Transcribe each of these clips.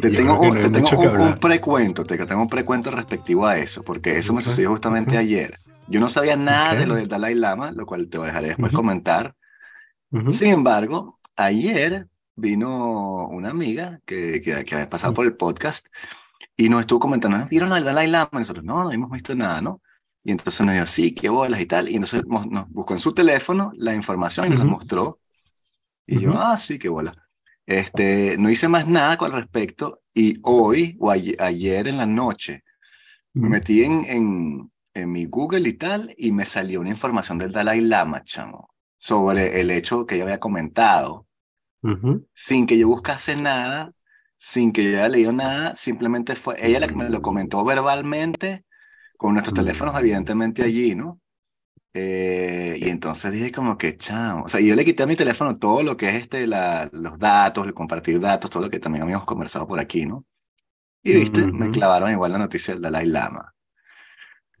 te tengo, un, te tengo un, precuento, te tengo un precuento respectivo a eso, porque eso me sucedió justamente ayer. Yo no sabía nada de lo del Dalai Lama, lo cual te dejaré después comentar. Sin embargo, ayer vino una amiga que, que, que había pasado por el podcast y nos estuvo comentando, ¿vieron al Dalai Lama? Y nosotros, no, no hemos visto nada, ¿no? Y entonces nos dijo, sí, qué bolas y tal. Y entonces nos buscó en su teléfono la información y nos la mostró. Y yo, ah, sí, qué bolas. Este, no hice más nada con respecto y hoy o ayer, en la noche me metí en, en, en, mi Google y tal y me salió una información del Dalai Lama, chamo, sobre el hecho que yo había comentado. Sin que yo buscase nada, sin que yo haya leído nada, simplemente fue ella la que me lo comentó verbalmente, con nuestros teléfonos evidentemente allí, ¿no? Eh, y entonces dije como que, chao, o sea, yo le quité a mi teléfono todo lo que es este, la, los datos, el compartir datos, todo lo que también habíamos conversado por aquí, ¿no? Y viste, me clavaron igual la noticia del Dalai Lama.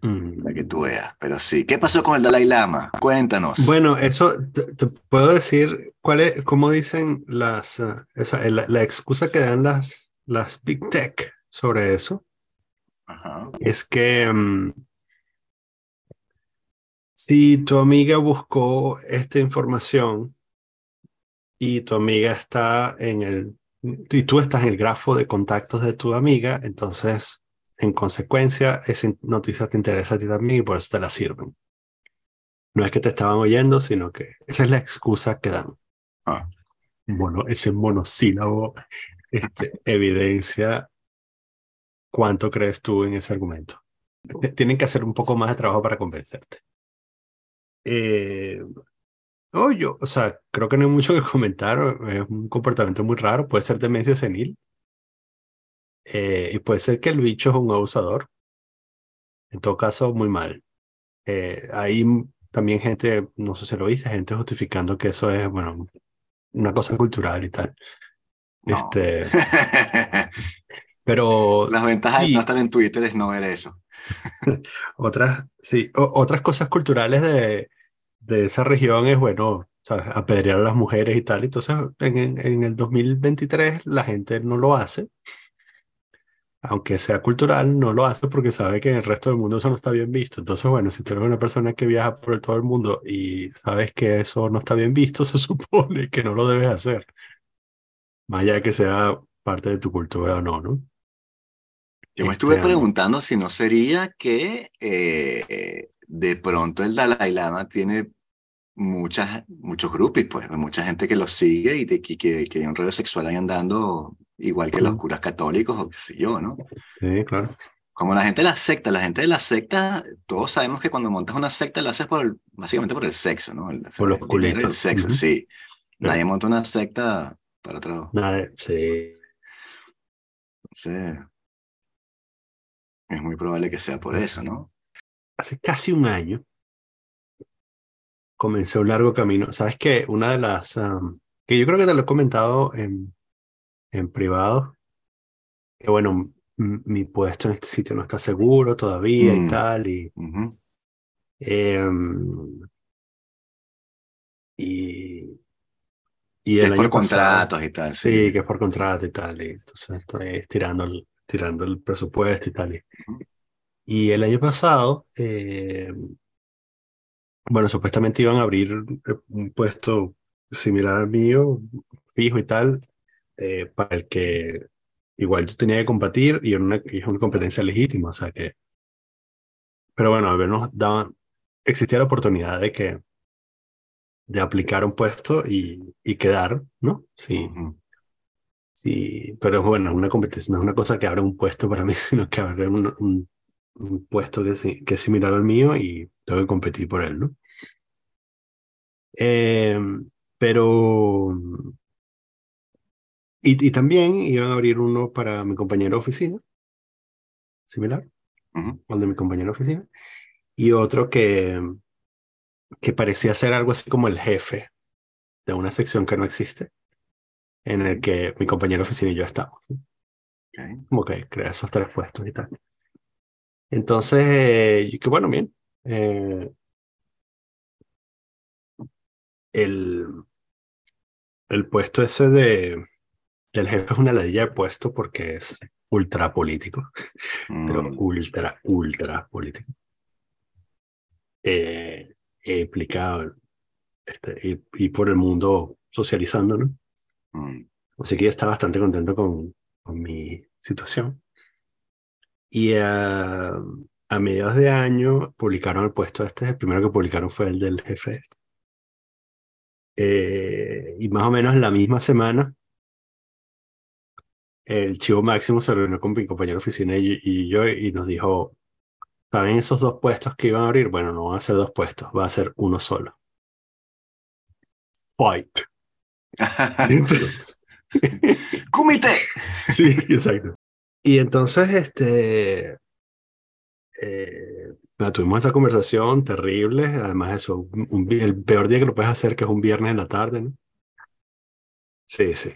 Para que tú veas, pero sí. ¿Qué pasó con el Dalai Lama? Cuéntanos. Bueno, eso te, puedo decir, ¿cuál es, cómo dicen las, uh, esa, la, excusa que dan las, las Big Tech sobre eso? Es que mm, si tu amiga buscó esta información y tu amiga está en el, y tú estás en el grafo de contactos de tu amiga, entonces en consecuencia, esa noticia te interesa a ti también y por eso te la sirven. No es que te estaban oyendo, sino que esa es la excusa que dan. Ah. Bueno, ese monosílabo este, evidencia cuánto crees tú en ese argumento. Tienen que hacer un poco más de trabajo para convencerte. Eh, oh, yo, o sea, creo que no hay mucho que comentar. Es un comportamiento muy raro. Puede ser demencia senil. Eh, y puede ser que el bicho es un abusador. En todo caso, muy mal. Eh, hay también gente, no sé si lo viste, gente justificando que eso es, bueno, una cosa cultural y tal. Este, pero... Las ventajas de no estar en Twitter es no ver eso. otras, sí, otras cosas culturales de, de esa región es, bueno, apedrear a las mujeres y tal. Entonces, en, en el 2023 la gente no lo hace aunque sea cultural, no lo hace porque sabe que en el resto del mundo eso no está bien visto. Entonces, bueno, si tú eres una persona que viaja por todo el mundo y sabes que eso no está bien visto, se supone que no lo debes hacer. Más allá de que sea parte de tu cultura o no, ¿no? Yo me estuve este, preguntando si no sería que eh, de pronto el Dalai Lama tiene muchas, muchos grupos, pues, mucha gente que lo sigue y de, que, que, que hay un rollo sexual ahí andando igual que los curas católicos o qué sé yo, ¿no? Sí, claro. Como la gente de la secta, la gente de la secta, todos sabemos que cuando montas una secta lo haces por básicamente por el sexo, ¿no? por los culitos. El sexo, sí. Nadie monta una secta para otro. Nadie, sí. Sí. Es muy probable que sea por eso, ¿no? Hace casi un año comencé un largo camino. ¿Sabes qué? Una de las... que yo creo que te lo he comentado en, en privado, que bueno, mi puesto en este sitio no está seguro todavía y mm, tal, y, em, y, y el por contratos y tal. Sí. que es por contrato y tal, y entonces estoy tirando el, tirando el presupuesto y tal. Y, el año pasado, em, bueno, supuestamente iban a abrir un puesto similar al mío, fijo y tal, eh, para el que igual yo tenía que combatir y, es una competencia legítima, o sea que... Pero bueno, al menos daban, existía la oportunidad de que de aplicar un puesto y, y quedar, ¿no? Sí. Sí, pero bueno, una competencia no es una cosa que abre un puesto para mí, sino que abre un, un, un puesto que, que, es similar al mío y tengo que competir por él, ¿no? Eh, pero y, también iban a abrir uno para mi compañero de oficina, similar, al de mi compañero de oficina, y otro que, que parecía ser algo así como el jefe de una sección que no existe, en el que mi compañero de oficina y yo estamos. Como que crear esos tres puestos y tal. Entonces, eh, que bueno, bien. Eh, el, el puesto ese de el jefe es una ladilla de puesto porque es ultra político, pero Mm, ultra, ultra político. Eh, he explicado este, y, y por el mundo socializando, ¿no? mm, Así que yo estaba bastante contento con, con mi situación. Y a mediados de año publicaron el puesto este, el primero que publicaron fue el del jefe. Eh, y más o menos la misma semana, el chivo máximo se reunió con mi compañero de oficina y, y yo y nos dijo, ¿saben esos dos puestos que iban a abrir? Bueno, no van a ser dos puestos, va a ser uno solo. Fight. ¡Kumite! Sí, exacto. Y entonces, este, eh, tuvimos esa conversación terrible. Además, eso, un- un el peor día que lo puedes hacer, que es un viernes en la tarde, ¿no? Sí, sí.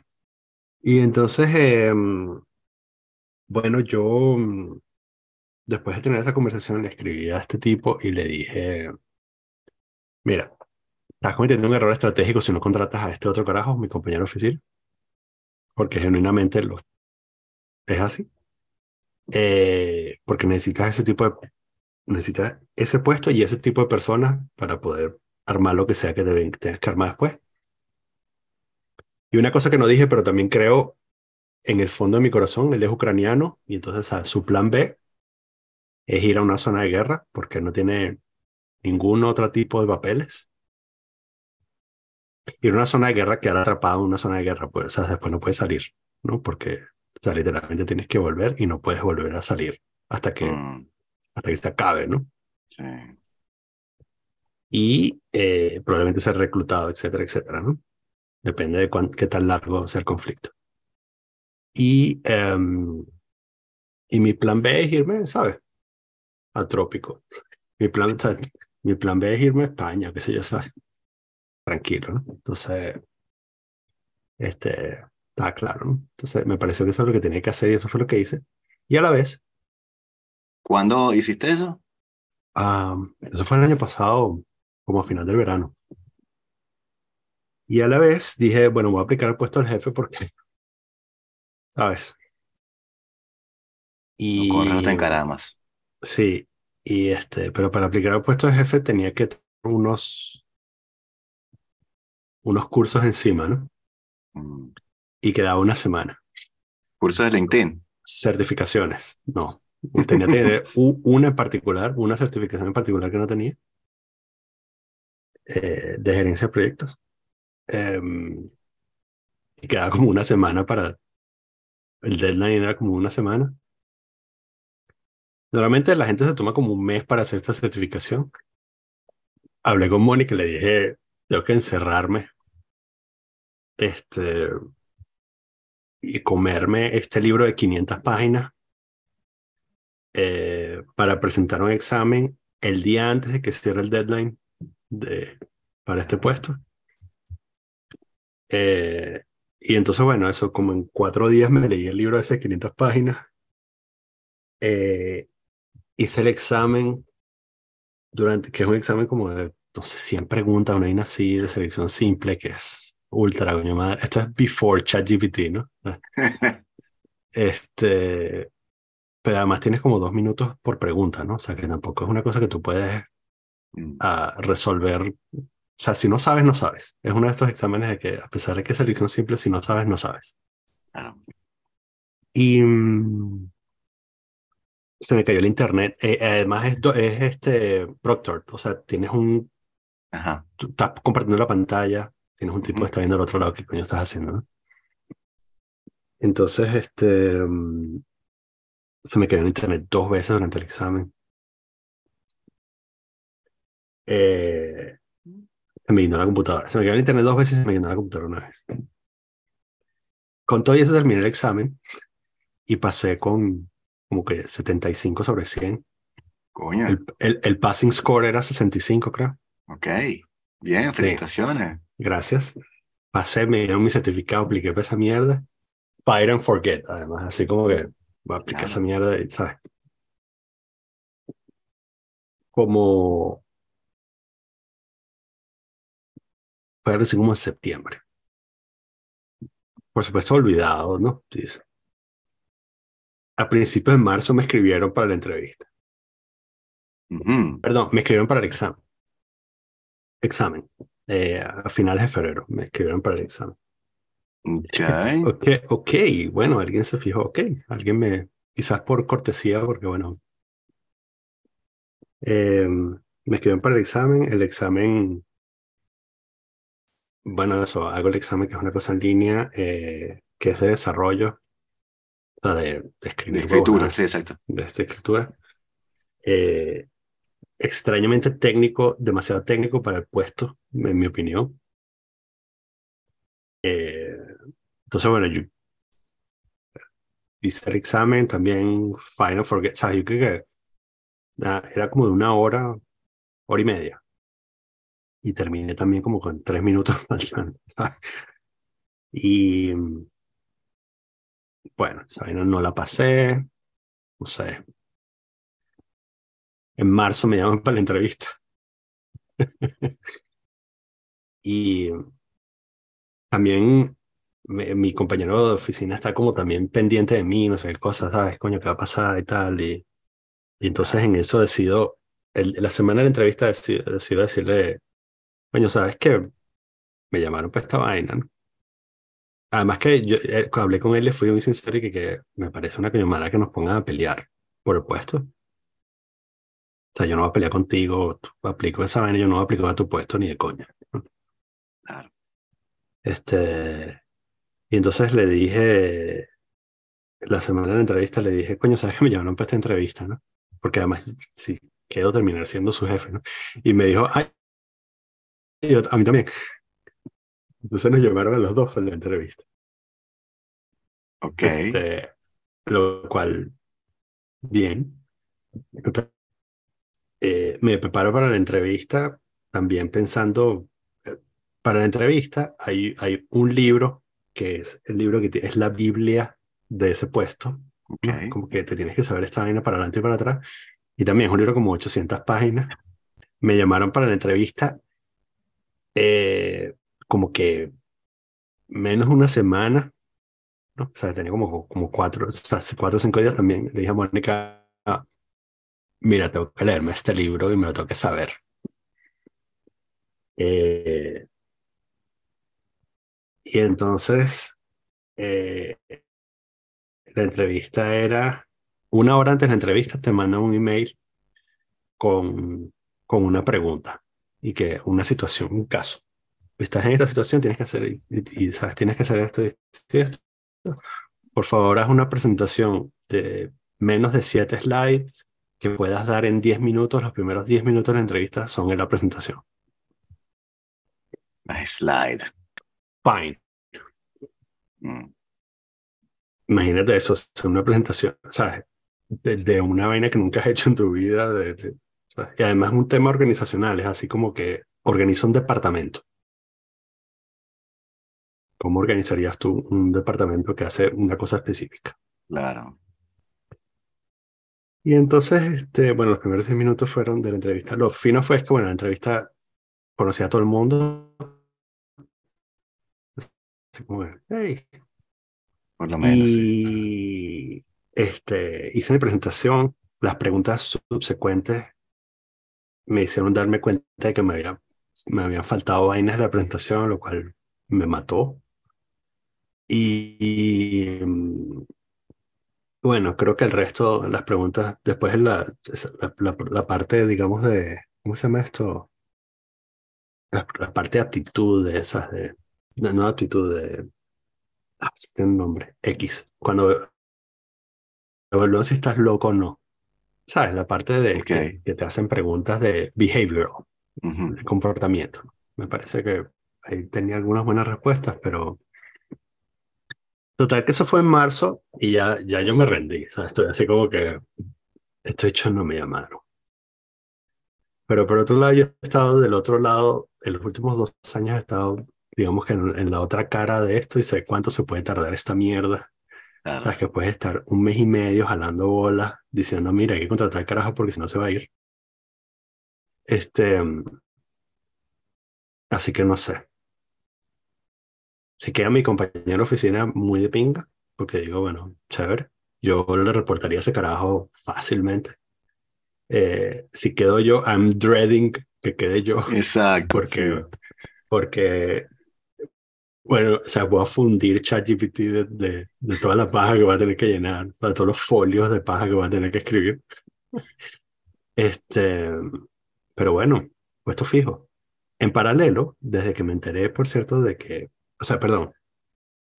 Y entonces, eh, bueno, yo, mm, después de tener esa conversación, le escribí a este tipo y le dije, mira, estás cometiendo un error estratégico si no contratas a este otro carajo, mi compañero de oficina, porque genuinamente lo, es así. Eh, porque necesitas ese tipo de, necesitas ese puesto y ese tipo de personas para poder armar lo que sea que deben, tengas que armar después. Y una cosa que no dije, pero también creo en el fondo de mi corazón, él es ucraniano y entonces ah, su plan B es ir a una zona de guerra porque no tiene ningún otro tipo de papeles. Ir a una zona de guerra, quedar atrapado en una zona de guerra, pues sea, después no puedes salir, ¿no? Porque o sea, literalmente tienes que volver y no puedes volver a salir hasta que, Mm, hasta que se acabe, ¿no? sí. Y eh, probablemente ser reclutado, etcétera, etcétera, ¿no? Depende de cuán, qué tan largo sea el conflicto. Y, em, y mi plan B es irme, ¿sabes? Al trópico. Mi plan, mi plan B es irme a España, qué sé yo, ¿sabes? Tranquilo, ¿no? Entonces, este, está claro, ¿no? Entonces, me pareció que eso es lo que tenía que hacer y eso fue lo que hice. Y a la vez, ¿Cuándo hiciste eso? ah, eso fue el año pasado, como a final del verano. Y a la vez dije, bueno, voy a aplicar el puesto del jefe porque, ¿sabes? No corres hasta Y en caramas. sí, y este, pero para aplicar el puesto de jefe tenía que tener unos, unos cursos encima, ¿no? Mm. Y quedaba una semana. Curso de LinkedIn. Certificaciones, no. Tenía tener u- una en particular, una certificación en particular que no tenía, eh, de gerencia de proyectos. Em, y quedaba como una semana para, el deadline era como una semana. Normalmente la gente se toma como un mes para hacer esta certificación. Hablé con Mónica y le dije, tengo que encerrarme este, y comerme este libro de 500 páginas eh, para presentar un examen el día antes de que cierre el deadline de, para este puesto. Eh, y entonces, bueno, eso como en cuatro días me leí el libro de esas 500 páginas. Eh, hice el examen durante, que es un examen como de, no sé, 100 preguntas, una vaina así de selección simple, que es ultra, coño madre. Esto es before ChatGPT, ¿no? Este, pero además tienes como dos minutos por pregunta, ¿no? O sea, que tampoco es una cosa que tú puedes Mm, ah, resolver. O sea, si no sabes, no sabes. Es uno de estos exámenes de que, a pesar de que es selección simple, si no sabes, no sabes. claro. Y mm, se me cayó el internet. Eh, además, es, es este Proctor. O sea, tienes un. Ajá. Tú estás compartiendo la pantalla, tienes un tipo que está viendo al otro lado qué coño estás haciendo, ¿no? Entonces, este. mm, se me cayó el internet dos veces durante el examen. Eh, se me llenó la computadora. Se me cayó el internet dos veces y se me llenó la computadora una vez. Con todo eso terminé el examen y pasé con como que 75 sobre 100. Coño. El, el, el passing score era 65, creo. Ok. Bien, felicitaciones. Gracias. Pasé, me dieron mi certificado, apliqué para esa mierda. Fire and forget, además. Así como que voy a aplicar esa mierda y, ¿sabes? Como... Así como en septiembre. por supuesto, olvidado, ¿no? Dice. A principios de marzo me escribieron para la entrevista. Perdón, me escribieron para el examen. Examen. Eh, a finales de febrero me escribieron para el examen. Okay. ok, ok, bueno, alguien se fijó, ok, alguien me, quizás por cortesía, porque bueno, eh, me escribieron para el examen, el examen, bueno, eso, hago el examen que es una cosa en línea, eh, que es de desarrollo, o sea, de, de, escribir. De escritura, sí, exacto. De escritura. Eh, extrañamente técnico, demasiado técnico para el puesto, en mi opinión. Eh, entonces, bueno, yo hice el examen, también Final Forget, ¿sabes? Yo creo que era como de una hora, hora y media. Y terminé también como con tres minutos faltando. Y bueno, no, no la pasé, no sé, en marzo me llaman para la entrevista. y también mi compañero de oficina está como también pendiente de mí, no sé qué cosas, ¿sabes? Coño, ¿qué va a pasar y tal? Y, y entonces en eso decido, el, la semana de la entrevista decido, decirle, coño, ¿sabes qué? Me llamaron para esta vaina, ¿no? Además que yo eh, hablé con él, le fui muy sincero y que, que me parece una coño mala que nos pongan a pelear por el puesto. O sea, yo no voy a pelear contigo, aplico esa vaina, yo no voy a aplicar a tu puesto ni de coña. Claro. Este, y entonces le dije, la semana de la entrevista le dije, coño, ¿sabes que me llamaron para esta entrevista, no? Porque además, sí, quedo terminar siendo su jefe, ¿no? Y me dijo, ay, a mí también. Entonces nos llamaron a los dos para la entrevista. Ok. Este, lo cual, bien. Eh, me preparo para la entrevista también pensando, eh, para la entrevista hay, hay un libro que es el libro que es la Biblia de ese puesto, como que te tienes que saber esta vaina para adelante y para atrás, y también es un libro como 800 páginas. Me llamaron para la entrevista eh, como que menos de una semana, ¿no? o sea, tenía como, como cuatro, cuatro o cinco días también. Le dije a Mónica, mira, tengo que leerme este libro y me lo tengo que saber. Eh, y entonces, eh, la entrevista era, una hora antes de la entrevista te mandan un email con, con una pregunta y que una situación, un caso. Estás en esta situación, tienes que hacer, y, sabes, tienes que hacer esto y esto. Por favor, haz una presentación de menos de siete slides que puedas dar en 10 minutos, los primeros 10 minutos de la entrevista son en la presentación. slide. Fine. Mm. Imagínate eso, es una presentación, ¿sabes? De, una vaina que nunca has hecho en tu vida. De, y además un tema organizacional, es así como que organiza un departamento. ¿Cómo organizarías tú un departamento que hace una cosa específica? Claro. Y entonces, este, bueno, los primeros 10 minutos fueron de la entrevista. Lo fino fue que, bueno, la entrevista conocía a todo el mundo. Hey. Por lo menos. Y este, hice mi presentación. Las preguntas subsecuentes me hicieron darme cuenta de que me, había, me habían faltado vainas de la presentación, lo cual me mató. y bueno, creo que el resto las preguntas, después la, la, la, parte, digamos, de, ¿cómo se llama esto? La, parte de aptitud de esas, de, no aptitud de, ah, sí tiene un nombre, X, cuando evalúan si estás loco o no. ¿Sabes? La parte de que, te hacen preguntas de behavioral, de comportamiento. Me parece que ahí tenía algunas buenas respuestas, pero Total, que eso fue en marzo y ya, ya yo me rendí. Sea, estoy así como que esto hecho no me llamaron. Pero por otro lado, yo he estado del otro lado, en los últimos dos años he estado, digamos que en, la otra cara de esto y sé cuánto se puede tardar esta mierda. Claro. O sea, que puedes estar un mes y medio jalando bolas diciendo, mira, hay que contratar al carajo porque si no se va a ir. Este, así que no sé. si queda mi compañero de oficina muy de pinga, porque digo, bueno, chévere, yo le reportaría ese carajo fácilmente. Eh, si quedo yo, I'm dreading que quede yo. Exacto. Porque, porque bueno, o sea, voy a fundir ChatGPT de, de, de toda la paja que va a tener que llenar, de todos los folios de paja que va a tener que escribir. Este, pero bueno, puesto fijo. En paralelo, desde que me enteré, por cierto, de que, o sea, perdón,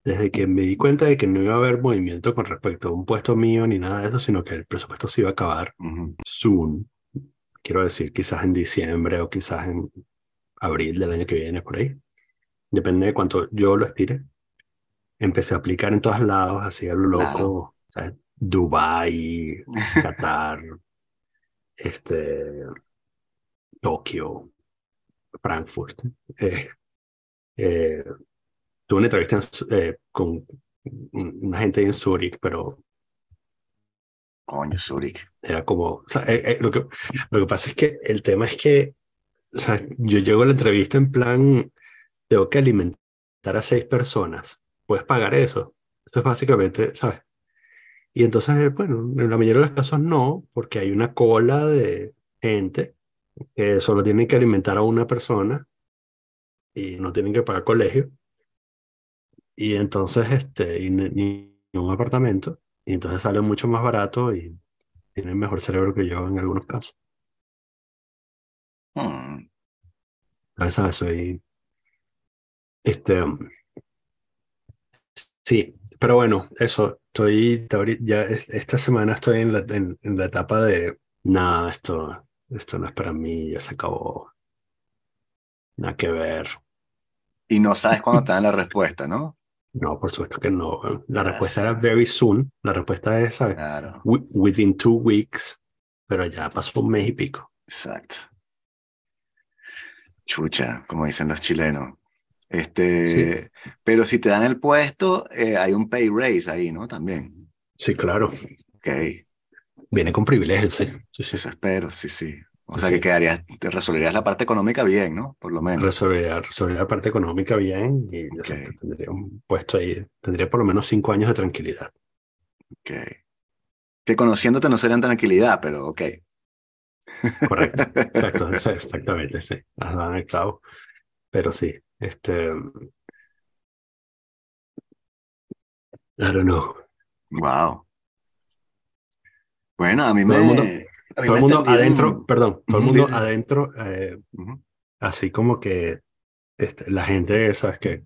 desde que me di cuenta de que no iba a haber movimiento con respecto a un puesto mío ni nada de eso, sino que el presupuesto se iba a acabar soon. Quiero decir, quizás en diciembre o quizás en abril del año que viene, por ahí depende de cuánto yo lo estire. Empecé a aplicar en todos lados, así a lo loco. Dubai, Qatar, este, Tokio, Frankfurt. Eh, eh, tuve una entrevista eh, con una gente en Zurich, pero Coño, Zurich. Era como, lo, que, lo que pasa es que el tema es que o sea, yo llego a la entrevista en plan, tengo que alimentar a seis personas, puedes pagar eso. Eso es básicamente, ¿sabes? Y entonces, bueno, en la mayoría de los casos no, porque hay una cola de gente que solo tienen que alimentar a una persona y no tienen que pagar colegio. Y entonces, este, y ni, un apartamento, y entonces sale mucho más barato y tienen mejor cerebro que yo en algunos casos. Hmm. ¿Sabes? Soy este, sí, pero bueno, eso, estoy, ya esta semana estoy en la, en, la etapa de, nada, esto, esto no es para mí, ya se acabó, nada que ver. Y no sabes cuándo te dan la respuesta, ¿no? No, por supuesto que no. La respuesta era very soon. La respuesta es, ¿sabes? Claro. Within two weeks. Pero ya pasó un mes y pico. Exacto. Chucha, como dicen los chilenos. Este, Pero si te dan el puesto, eh, hay un pay raise ahí, ¿no? También. Sí, claro. Ok. Viene con privilegios, sí. sí, sí. Eso espero, sí, sí. O sea que quedarías, te resolverías la parte económica bien, ¿no? Por lo menos. Resolvería, la parte económica bien y tendría un puesto ahí, tendría por lo menos cinco años de tranquilidad. Ok. Que conociéndote no serían tranquilidad, pero ok. Correcto, exacto, exactamente, sí. Has dado el clavo. Pero sí, este. I don't know. Wow. Bueno, a mí todo me. El mundo, todo el mundo adentro, perdón, todo el mundo adentro, eh, así como que este, la gente, ¿sabes? Que,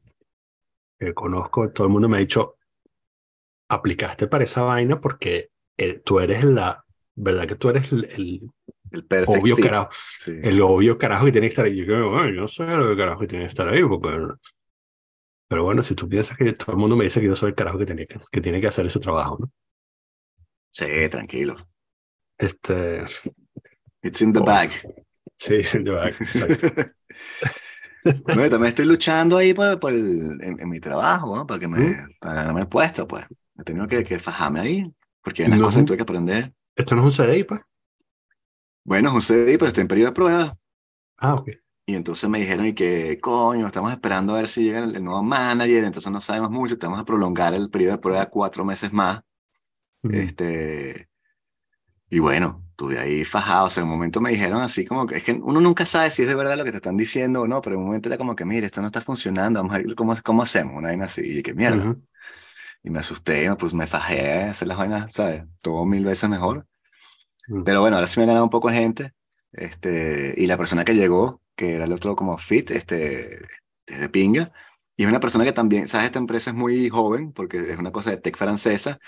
que conozco, todo el mundo me ha dicho, aplicaste para esa vaina porque tú eres la, ¿verdad? Que tú eres el, el obvio carajo. El obvio carajo que tiene que estar ahí. Yo, yo no sé el obvio carajo que tiene que estar ahí. Porque... Pero bueno, si tú piensas que todo el mundo me dice que yo soy el carajo que tiene que, que, tiene que hacer ese trabajo, ¿no? Sí, tranquilo. Este. It's in the bag. Sí, it's in the bag, exacto. bueno, yo también estoy luchando ahí por, por el, en, mi trabajo, ¿no? Para que me, ¿Mm? para ganarme el puesto, pues. He tenido que, que fajarme ahí, porque hay unas cosas que tuve que aprender. Esto no es un CDI, pues. Bueno, José, pero estoy en periodo de prueba. Ah, ok. Y entonces me dijeron, y que, coño, estamos esperando a ver si llega el, nuevo manager, entonces no sabemos mucho, estamos a prolongar el periodo de prueba cuatro meses más. Este, y bueno, estuve ahí fajado, o sea, en un momento me dijeron así como que, es que uno nunca sabe si es de verdad lo que te están diciendo o no, pero en un momento era como que, mire, esto no está funcionando, vamos a ver cómo, cómo hacemos, una vaina así, y que mierda. Y me asusté, pues me fajé a hacer las vainas, ¿sabes? Todo mil veces mejor. Mm. Pero bueno, ahora sí me ha ganado un poco de gente. Este, y la persona que llegó, que era el otro como fit, este, de pinga, y es una persona que también, sabes, esta empresa es muy joven, porque es una cosa de tech francesa,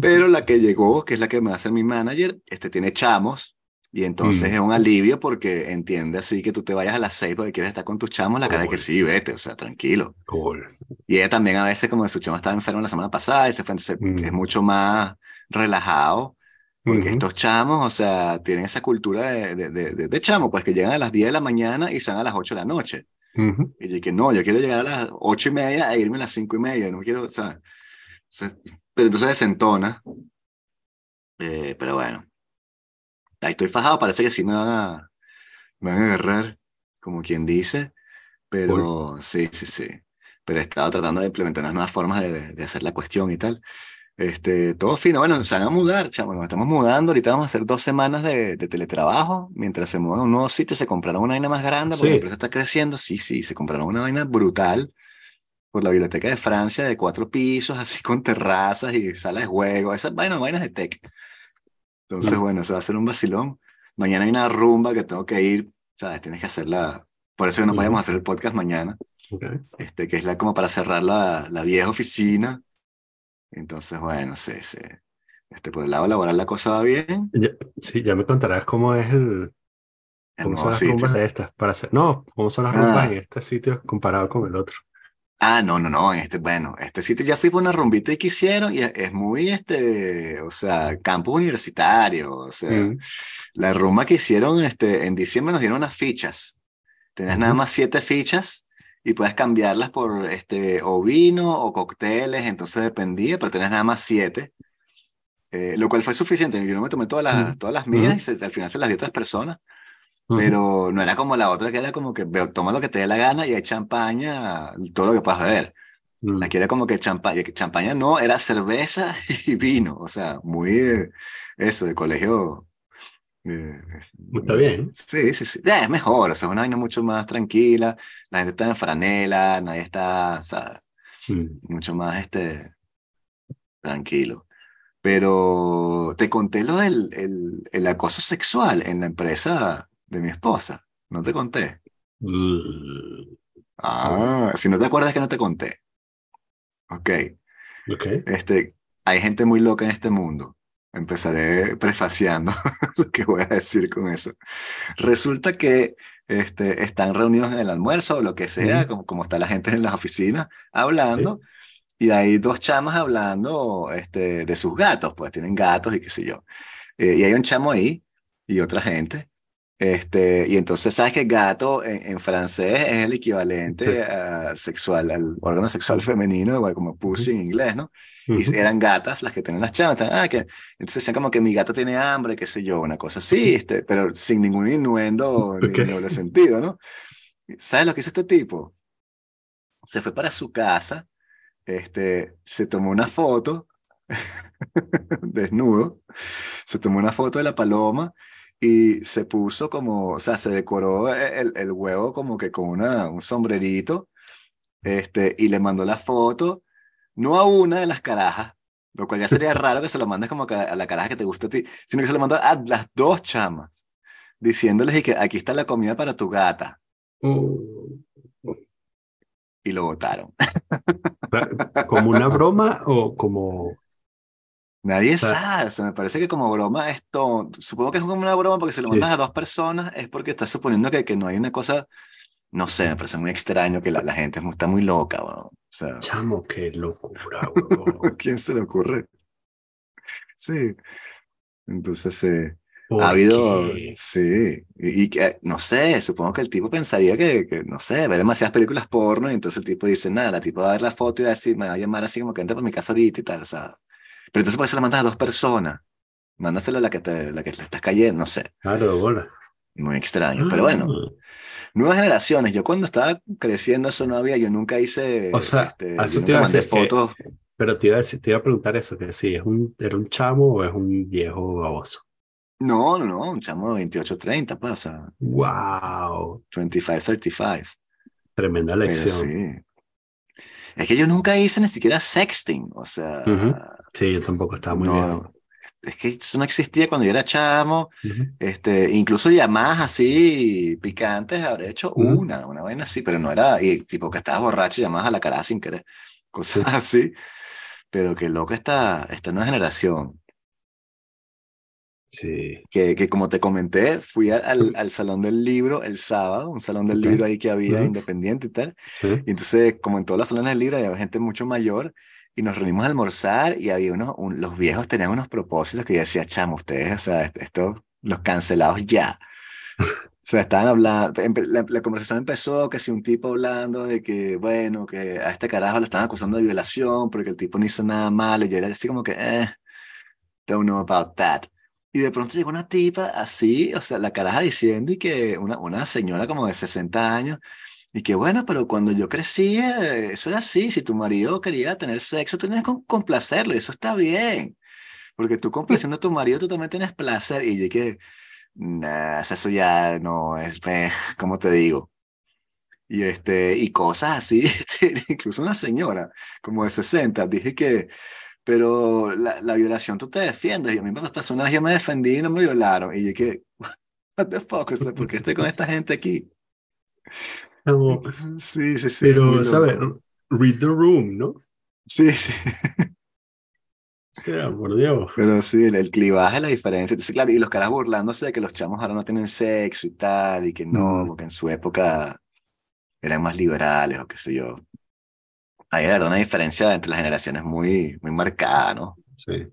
pero la que llegó, que es la que me va a ser mi manager, este, tiene chamos, y entonces mm. es un alivio porque entiende así que tú te vayas a las seis porque quieres estar con tus chamos, la cara de que sí, vete, o sea, tranquilo. Y ella también a veces, como su chamo estaba enfermo la semana pasada, y se fue, entonces mm. es mucho más relajado porque estos chamos, o sea, tienen esa cultura de, de, de, de, chamo, pues que llegan a las 10 de la mañana y salen a las 8 de la noche. Y yo que no, yo quiero llegar a las 8 y media e irme a las 5 y media, no quiero, o sea, pero entonces desentona. Eh, pero bueno, ahí estoy fajado, parece que sí me van a, me van a agarrar, como quien dice, pero sí, sí, sí. pero he estado tratando de implementar unas nuevas formas de, de hacer la cuestión y tal. Este, todo fino. Bueno, se van a mudar, chamo. Nos estamos mudando. Ahorita vamos a hacer dos semanas de, de teletrabajo. Mientras se mudan a un nuevo sitio, se compraron una vaina más grande porque la empresa está creciendo. Sí, sí, se compraron una vaina brutal por la Biblioteca de Francia de cuatro pisos, así con terrazas y salas de juego. Esas vainas, vainas de tech. Entonces, bueno, se va a hacer un vacilón. Mañana hay una rumba que tengo que ir. ¿Sabes? Tienes que hacerla. Por eso que no podemos hacer el podcast mañana. Este, que es la, como para cerrar la, la vieja oficina entonces, bueno, sí, sí. Este, por el lado laboral la cosa va bien. sí, ya me contarás cómo es el... ¿Cómo son las rumbas de estas? Para hacer, no, ¿cómo son las rumbas ah. en este sitio comparado con el otro? Ah, no, no, no, en este, bueno, este sitio ya fui por una rumbita y quisieron, y es muy, este, o sea, campus universitario, o sea, mm. la rumba que hicieron, este, en diciembre nos dieron unas fichas, tenías nada más siete fichas, y puedes cambiarlas por este, o vino o cócteles, entonces dependía, pero tenés nada más siete, eh, lo cual fue suficiente. Yo no me tomé todas las, todas las mías y al final se las di a otras personas, pero no era como la otra que era como que toma lo que te dé la gana y hay champaña, todo lo que puedas beber. Mm. Aquí era como que champaña, champaña no, era cerveza y vino, o sea, muy eso, de colegio eh, está bien. Sí, sí, sí. es mejor, o sea, es una vaina mucho más tranquila. La gente está en franela, nadie está, o sea, mm. mucho más este, tranquilo. Pero te conté lo del el, el, acoso sexual en la empresa de mi esposa. ¿No te conté? Ah, si no te acuerdas que no te conté. Ok. Ok. Este, hay gente muy loca en este mundo. Empezaré prefaciando lo que voy a decir con eso. Resulta que este, están reunidos en el almuerzo o lo que sea, como, como está la gente en las oficinas, hablando, y hay dos chamas hablando este, de sus gatos, pues tienen gatos y qué sé yo. Eh, y hay un chamo ahí y otra gente. Este, y entonces, ¿sabes que gato en, francés es el equivalente sexual, al órgano sexual femenino, igual como pussy en inglés, ¿no? Y eran gatas las que tenían las chamas. Ah, que, entonces decían como que mi gata tiene hambre, qué sé yo, una cosa así, este, pero sin ningún innuendo ni ningún sentido, ¿no? ¿Sabes lo que hizo este tipo? Se fue para su casa, este, se tomó una foto, desnudo, se tomó una foto de la paloma y se puso como, o sea, se decoró el, el huevo como que con una, un sombrerito, este, y le mandó la foto no a una de las carajas, lo cual ya sería raro que se lo mandes como a la caraja que te gusta a ti, sino que se lo mandó a las dos chamas, diciéndoles que aquí está la comida para tu gata. Oh. Y lo votaron. ¿Como una broma o como...? Nadie sabe, me parece que como broma esto, supongo que es como una broma porque si lo mandas a dos personas es porque estás suponiendo que, que no hay una cosa no sé, me parece muy extraño que la, la gente está muy loca, O sea, Chamo, qué locura, ¿Quién se le ocurre? Sí. Entonces, eh, ha habido, sí, y, que, no sé, supongo que el tipo pensaría que, que, no sé, ve demasiadas películas porno y entonces el tipo dice, nada, la tipo va a ver la foto y va a decir, me va a llamar así como que entra por mi casa ahorita y tal, o sea. Pero entonces por eso la mandas a dos personas, mándasela a la que te, la que te estás cayendo, no sé. Claro, bueno. Muy extraño, pero bueno. Ah nuevas generaciones. Yo cuando estaba creciendo eso no había, yo nunca hice, o sea, este, fotos. pero te iba, a te iba a preguntar eso, que si es un, era un chamo o es un viejo baboso. No, no, no, un chamo de 28, 30, pasa. Wow. 25, 35. Tremenda lección. sí. Es que yo nunca hice ni siquiera sexting, o sea. Sí, yo tampoco estaba muy bien es que eso no existía cuando yo era chamo, este, incluso llamadas así picantes, habré hecho una, una vaina así, pero no era, y tipo que estabas borracho y llamabas a la cara sin querer, cosas así, pero que loco esta, esta nueva generación. Sí. Que, que como te comenté, fui al, al salón del libro el sábado, un salón del libro ahí que había independiente y tal, y entonces como en todos los salones del libro había gente mucho mayor, y nos reunimos a almorzar y había unos, los viejos tenían unos propósitos que yo decía, chamo, ustedes, o sea, esto, los cancelados ya. o sea, estaban hablando, la, conversación empezó que si un tipo hablando de que, bueno, que a este carajo lo estaban acusando de violación porque el tipo no hizo nada malo y yo era así como que, eh, don't know about that. Y de pronto llegó una tipa así, o sea, la caraja diciendo y que una, una señora como de 60 años, Y que bueno, pero cuando yo crecí, eh, eso era así. Si tu marido quería tener sexo, tenías que complacerlo. Y eso está bien. Porque tú complaciendo a tu marido, tú también tienes placer. Y yo que, nah, eso ya no es, eh, ¿cómo te digo? Y, este, y cosas así. Incluso una señora como de 60, dije que, pero la, la violación tú te defiendes. Y a mí una vez, yo me defendí y no me violaron. Y yo que, what the fuck, ¿por qué estoy con esta gente aquí? Sí, sí, sí. Pero, ¿sabes? Read the room, ¿no? Sí, sí. O sea, por Dios. Pero sí, el, clivaje, la diferencia. Entonces, claro, y los caras burlándose de que los chamos ahora no tienen sexo y tal, y que no, porque en su época eran más liberales o qué sé yo. Hay de verdad una diferencia entre las generaciones muy, muy marcada, ¿no? Sí.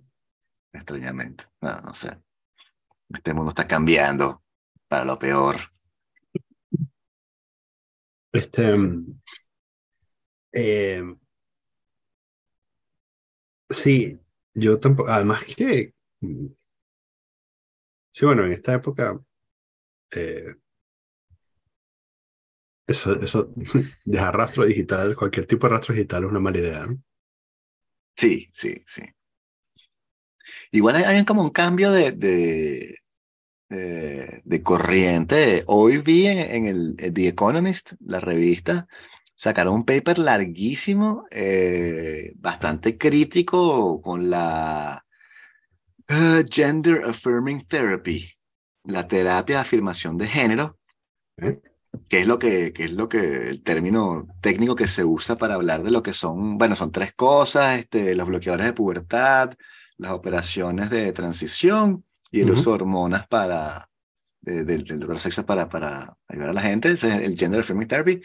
Extrañamente. No, no sé. Este mundo está cambiando para lo peor. Este. Eh, sí, yo tampoco. Además que. Sí, bueno, en esta época. Eh, eso, eso, dejar rastro digital, cualquier tipo de rastro digital es una mala idea, ¿no? Sí, sí, sí. Igual hay, como un cambio de, de, corriente. Hoy vi en, el, The Economist, la revista, sacaron un paper larguísimo, eh, bastante crítico con la uh, Gender Affirming Therapy, la terapia de afirmación de género. ¿Eh? que es lo que, es lo que, el término técnico que se usa para hablar de lo que son, bueno, son tres cosas, este, los bloqueadores de pubertad, las operaciones de transición y el uso de hormonas para, del otro sexo para, para ayudar a la gente, es el Gender Affirming Therapy,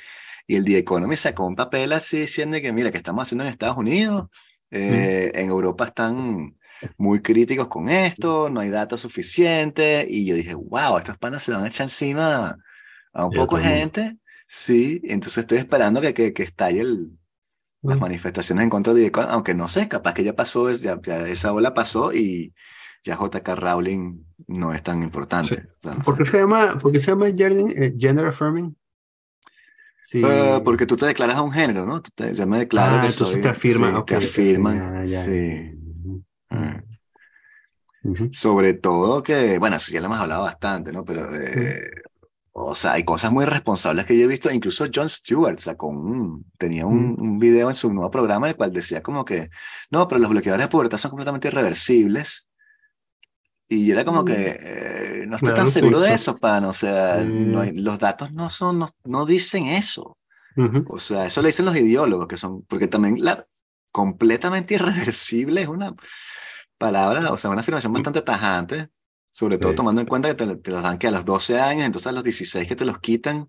y el The Economy sacó un papel así diciendo que, mira, que estamos haciendo en Estados Unidos, eh, en Europa están muy críticos con esto, no hay datos suficientes, y yo dije, wow, estos panas se van a echar encima a un poco de gente, sí, entonces estoy esperando que, que, que estalle el, las manifestaciones en contra de aunque no sé, capaz que ya pasó, ya, ya esa ola pasó y ya JK Rowling no es tan importante. ¿Por, qué se llama, ¿Por qué se llama gender, gender affirming? Sí. Uh, porque tú te declaras a un género, ¿no? Tú te, yo me declaro ah, que entonces soy, te afirman. Sí, okay, te afirman, sí. Mm. Sobre todo que, bueno, eso ya lo hemos hablado bastante, ¿no? Pero eh, o sea, hay cosas muy responsables que yo he visto. Incluso Jon Stewart sacó un, tenía un, un, video en su nuevo programa en el cual decía como que, no, pero los bloqueadores de pubertad son completamente irreversibles. Y era como que, mm. eh, no estoy tan seguro de eso, pan. O sea, no mm. los datos no, son, no, no dicen eso. O sea, eso le dicen los ideólogos, que son, porque también la completamente irreversible es una palabra, o sea, una afirmación bastante tajante sobre todo tomando en cuenta que te, los dan que a los 12 años, entonces a los 16 que te los quitan,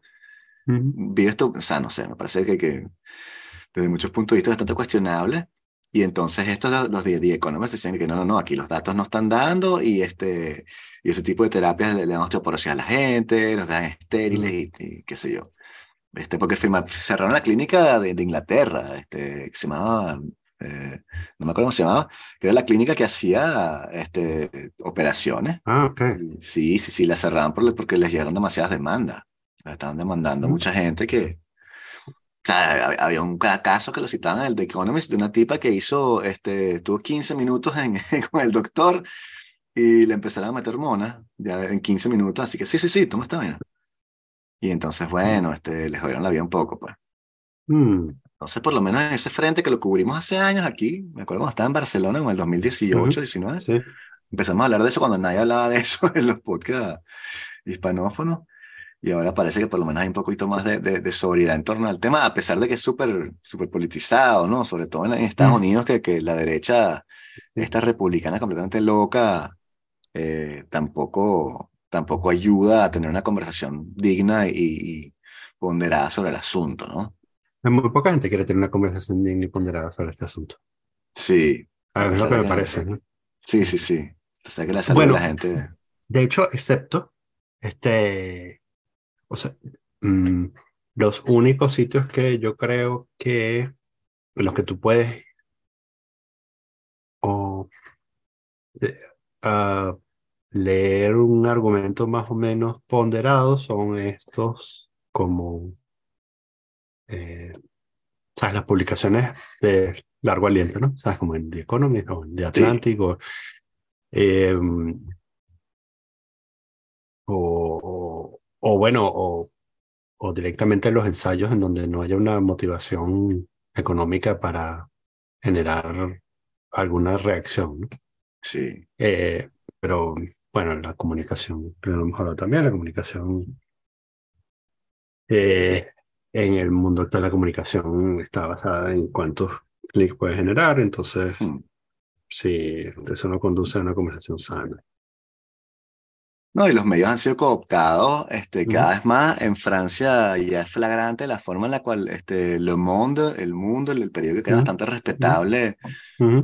vives tú, o sea, no sé, me parece que, que desde muchos puntos de vista es bastante cuestionable. Y entonces estos los de The Economist decían que no, no, no, aquí los datos no están dando y, este, y ese tipo de terapias le, dan osteoporosis a la gente, los dan estériles y, qué sé yo. Este, porque cerraron la clínica de, de Inglaterra, este, que se llamaba eh, no me acuerdo cómo se llamaba, que era la clínica que hacía este, operaciones. Ah, ok. Sí, sí, sí, la cerraron porque les llegaron demasiadas demandas. estaban demandando mm. mucha gente que... O sea, había un caso que lo citaban en el The Economist de una tipa que hizo, este, tuvo 15 minutos en, con el doctor y le empezaron a meter hormonas ya en 15 minutos, así que sí, sí, sí, toma esta bien. Y entonces, bueno, este, les jodieron la vida un poco, pues. Mm. Entonces, por lo menos en ese frente que lo cubrimos hace años aquí, me acuerdo cuando estaba en Barcelona en el 2018, 19, empezamos a hablar de eso cuando nadie hablaba de eso en los podcasts hispanófonos. Y ahora parece que por lo menos hay un poquito más de, de, sobriedad en torno al tema, a pesar de que es súper súper politizado, ¿no? Sobre todo en, Estados Unidos, que, que, la derecha, esta republicana completamente loca, eh, tampoco, tampoco ayuda a tener una conversación digna y, y ponderada sobre el asunto, ¿no? Muy poca gente quiere tener una conversación digna y ponderada sobre este asunto. Sí. A ver, es lo que me parece. ¿no? Sí, sí, sí. O sea, que la salud de la gente. De hecho, excepto, este, o sea, mm, los únicos sitios que yo creo que en los que tú puedes o uh, leer un argumento más o menos ponderado son estos como eh, ¿sabes? Las publicaciones de largo aliento, ¿no? ¿Sabes? Como en The Economist o en The Atlantic em, o, o, bueno, o, o directamente los ensayos en donde no haya una motivación económica para generar alguna reacción. ¿no? Sí. Eh, pero bueno, la comunicación, lo hemos hablado también, la comunicación eh, en el mundo de la comunicación está basada en cuántos clics puede generar, entonces hmm. sí, eso no conduce a una conversación sana. No, y los medios han sido cooptados este, cada vez más. En Francia ya es flagrante la forma en la cual este, Le Monde, El Mundo, el, periódico que era bastante respetable,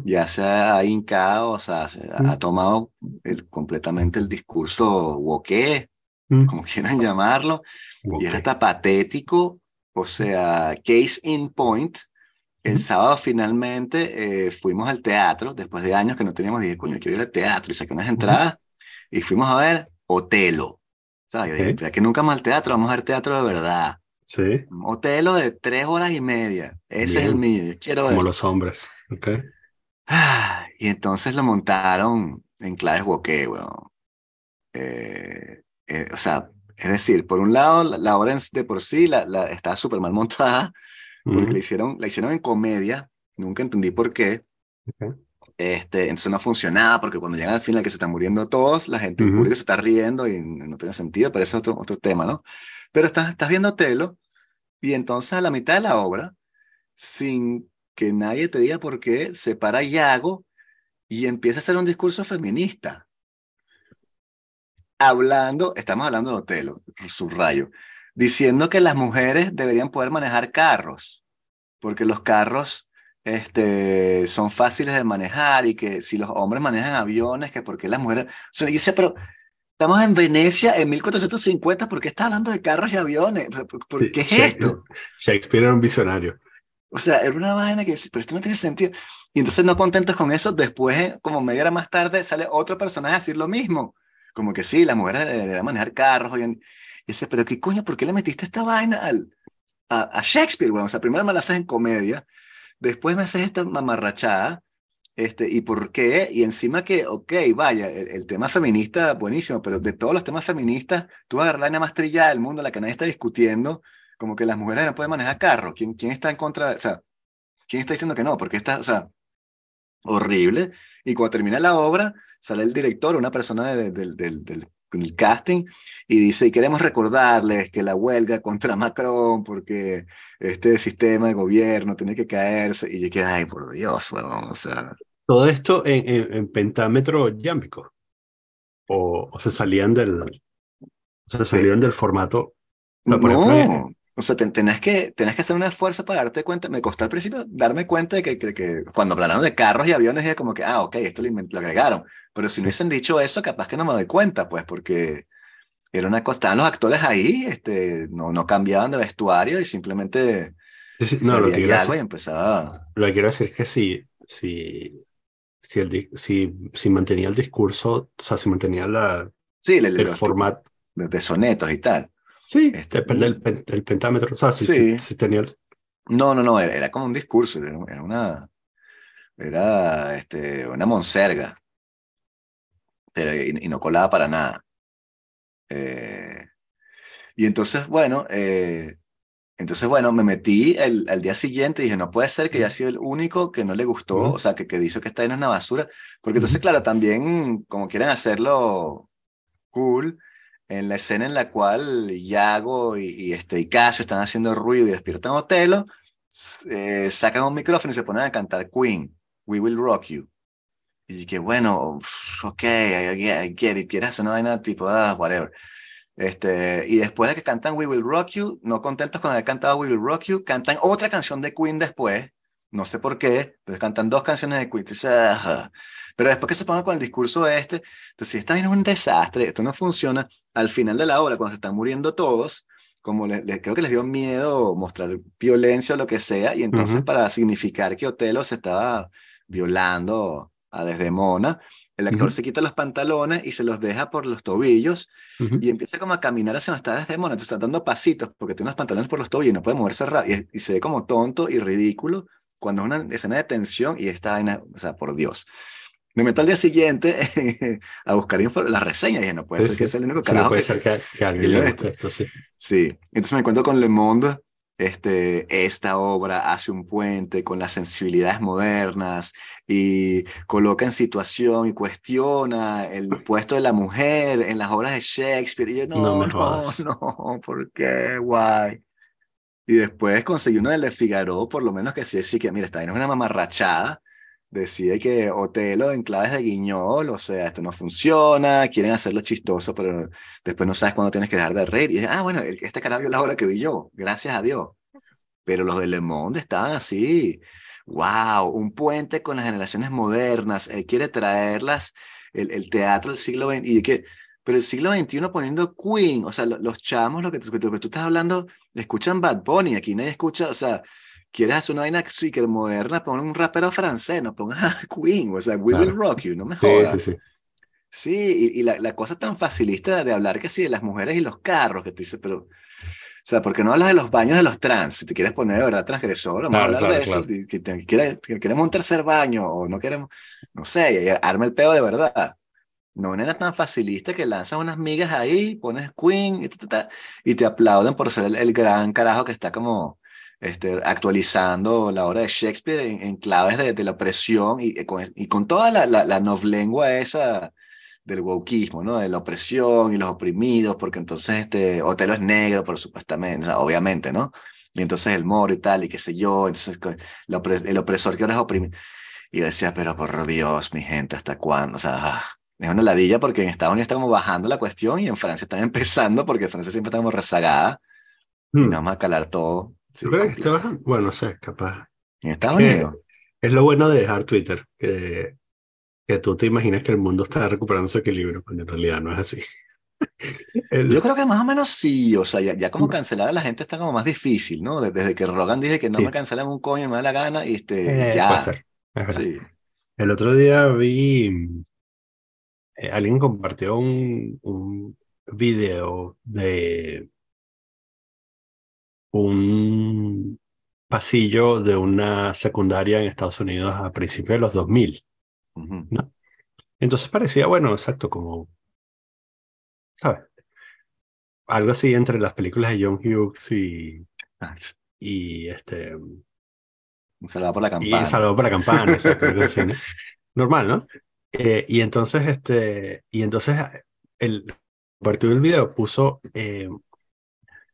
ya se ha hincado, o sea, ha tomado el, completamente el discurso woke, como quieran llamarlo, y es hasta patético. O sea, case in point, el sábado finalmente eh, fuimos al teatro, después de años que no teníamos, dije, coño, quiero ir al teatro, y saqué unas entradas, y fuimos a ver Otelo. ¿Sabes? que nunca más al teatro, vamos a ver teatro de verdad. Sí. Otelo de tres horas y media. Ese es el mío. quiero ver. Como los hombres. Ok. Ah, y entonces lo montaron en claves woke, weón. Eh, eh, o sea, es decir, por un lado, la, obra de por sí la, la estaba súper mal montada, porque la, hicieron, la hicieron en comedia, nunca entendí por qué. Este, entonces no funcionaba porque cuando llegan al final que se están muriendo todos, la gente uh se está riendo y no tiene sentido, pero eso es otro, otro tema, ¿no? Pero estás, estás viendo Telo y entonces a la mitad de la obra, sin que nadie te diga por qué, se para Yago y empieza a hacer un discurso feminista. Hablando, estamos hablando de Otelo, subrayo, diciendo que las mujeres deberían poder manejar carros, porque los carros este, son fáciles de manejar y que si los hombres manejan aviones, que porque las mujeres... O dice, pero estamos en Venecia en 1450, ¿por qué está hablando de carros y aviones? ¿Por, qué es esto? Shakespeare era un visionario. O sea, era una vaina que, pero esto no tiene sentido. Y entonces no contentos con eso, después, como media hora más tarde, sale otro personaje a decir lo mismo. Como que sí, las mujeres deberían manejar carros. Y, y dice, pero qué coño, ¿por qué le metiste esta vaina al, a, Shakespeare? Bueno, o sea, primero me la haces en comedia Después me haces esta mamarrachada, este, ¿y por qué? Y encima que, ok, vaya, el, tema feminista, buenísimo, pero de todos los temas feministas, tú vas a agarrar la más del mundo, la que nadie está discutiendo, como que las mujeres no pueden manejar carro. ¿Quién, quién está en contra? O sea, ¿quién está diciendo que no? Porque está, o sea, horrible. Y cuando termina la obra, sale el director, una persona del, del con el casting y dice, y queremos recordarles que la huelga contra Macron porque este sistema de gobierno tiene que caerse y yo que, ay, por Dios, bueno, o sea... Todo esto en, en, pentámetro yámbico. O, o, se salían del o se salieron del formato. No, o sea, tenés que, tenés que hacer un esfuerzo para darte cuenta. Me costó al principio darme cuenta de que, que, que cuando hablaron de carros y aviones, era como que, ah, ok, esto lo, lo agregaron. Pero si no hubiesen dicho eso, capaz que no me doy cuenta, pues, porque era una cosa, estaban los actores ahí, este, no, no cambiaban de vestuario y simplemente no, lo que quiero y empezaba. Lo que quiero decir es que si, si, si, el, si, si mantenía el discurso, o sea, si mantenía la, sí, el, el formato de sonetos y tal Sí, este, depende del, pentámetro. O sea, si, sí. tenía... No, no, no, era, como un discurso, era una, era este, una monserga, pero, y, no colaba para nada. Eh, y entonces, bueno, eh, entonces, bueno, me metí el, al día siguiente y dije, no puede ser que haya sido el único que no le gustó, o sea, que, que dice que está en una basura, porque entonces, claro, también, como quieren hacerlo cool, en la escena en la cual Yago y, este, y Casio están haciendo ruido y despiertan a Otelo, eh, sacan un micrófono y se ponen a cantar Queen, We Will Rock You. Y que bueno, ok, I, get it, quieres hacer una vaina tipo, ah, whatever. Este, y después de que cantan We Will Rock You, no contentos con haber cantado We Will Rock You, cantan otra canción de Queen después, no sé por qué, pero cantan dos canciones de Queen. Pero después que se pongan con el discurso este, entonces si está bien un desastre, esto no funciona, al final de la obra, cuando se están muriendo todos, como le, creo que les dio miedo mostrar violencia o lo que sea, y entonces para significar que Otelo se estaba violando a Desdemona, el actor se quita los pantalones y se los deja por los tobillos y empieza como a caminar hacia donde está Desdemona, entonces está dando pasitos porque tiene unos pantalones por los tobillos y no puede moverse rápido y, se ve como tonto y ridículo cuando es una escena de tensión y esta vaina, o sea, por Dios. Me meto al día siguiente a buscar las reseñas y dije, no puede ser que sea el único carajo. no puede ser que, alguien le guste esto, sí. Sí, entonces me encuentro con Le Monde este, esta obra hace un puente con las sensibilidades modernas y coloca en situación y cuestiona el puesto de la mujer en las obras de Shakespeare. Y yo, no, no, no, ¿por qué? Guay. Y después conseguí uno de Le Figaro, por lo menos que sí, sí que, mira, está bien, es una mamarrachada, decide que Otelo en claves de guiñol, o sea, esto no funciona, quieren hacerlo chistoso, pero después no sabes cuándo tienes que dejar de reír. Y ah, bueno, este cara vio la hora que vi yo, gracias a Dios. Pero los de Le Monde estaban así, wow, un puente con las generaciones modernas, él quiere traerlas, el, el teatro del siglo XX, y que, pero el siglo XXI poniendo Queen, o sea, los chamos, lo que, lo que tú estás hablando, escuchan Bad Bunny, aquí nadie escucha, o sea, quieres hacer una vaina super moderna, pon un rapero francés, no pongas Queen, o sea, We Will Rock You, no me jodas. Sí, sí, sí. Sí, y, la, la, cosa tan facilista de hablar que sí de las mujeres y los carros, que tú dices, pero, o sea, ¿por qué no hablas de los baños de los trans? Si te quieres poner de verdad transgresor, vamos a hablar de eso, que, que, queremos un tercer baño o no queremos, no sé, arma el peo de verdad. No era tan facilista que lanzas unas migas ahí, pones Queen y, y te aplauden por ser el gran carajo que está como este, actualizando la obra de Shakespeare en, claves de, la opresión y, y, con, toda la, la, la esa del wokismo, ¿no? De la opresión y los oprimidos, porque entonces este Otelo es negro, por supuestamente, obviamente, ¿no? Y entonces el moro y tal, y qué sé yo, entonces el, opresor que ahora es oprimido. Y yo decía, pero por Dios, mi gente, ¿hasta cuándo? O sea, ah, es una ladilla porque en Estados Unidos está como bajando la cuestión y en Francia están empezando porque Francia siempre está como rezagada. Y hmm. vamos a calar todo bueno, no sé, capaz. En Estados Unidos. es lo bueno de dejar Twitter, que, que tú te imaginas que el mundo está recuperando su equilibrio, cuando en realidad no es así. Yo creo que más o menos sí, o sea, ya, como mm. cancelar a la gente está como más difícil, ¿no? Desde que Rogan dice que no me cancelan un coño, me da la gana, y este, eh, ya. Ser. Sí. El otro día vi, eh, alguien compartió un, un video de un pasillo de una secundaria en Estados Unidos a principios de los 2000. ¿no? Entonces parecía, bueno, exacto, como, ¿sabes? Algo así entre las películas de John Hughes y, y este... Un saludo por la campana. Y saludo por la campana, exacto. Normal, ¿no? Eh, y entonces, este, y entonces, el partido del video puso eh,